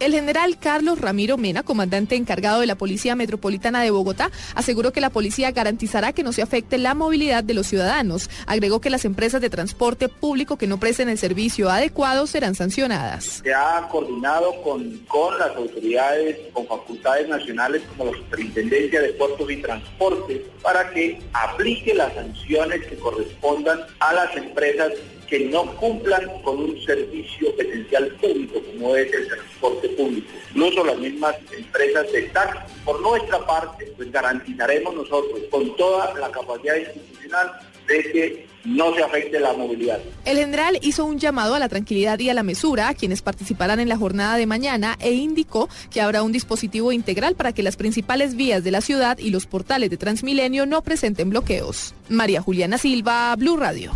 El general Carlos Ramiro Mena, comandante encargado de la Policía Metropolitana de Bogotá, aseguró que la policía garantizará que no se afecte la movilidad de los ciudadanos. Agregó que las empresas de transporte público que no presten el servicio adecuado serán sancionadas. Se ha coordinado con, con las autoridades, con facultades nacionales como la Superintendencia de Puertos y Transportes para que aplique las sanciones que correspondan a las empresas que no cumplan con un servicio esencial público como es el transporte público. Incluso las mismas empresas de taxi. Por nuestra parte, pues garantizaremos nosotros con toda la capacidad institucional de que no se afecte la movilidad. El general hizo un llamado a la tranquilidad y a la mesura a quienes participarán en la jornada de mañana e indicó que habrá un dispositivo integral para que las principales vías de la ciudad y los portales de Transmilenio no presenten bloqueos. María Juliana Silva, Blue Radio.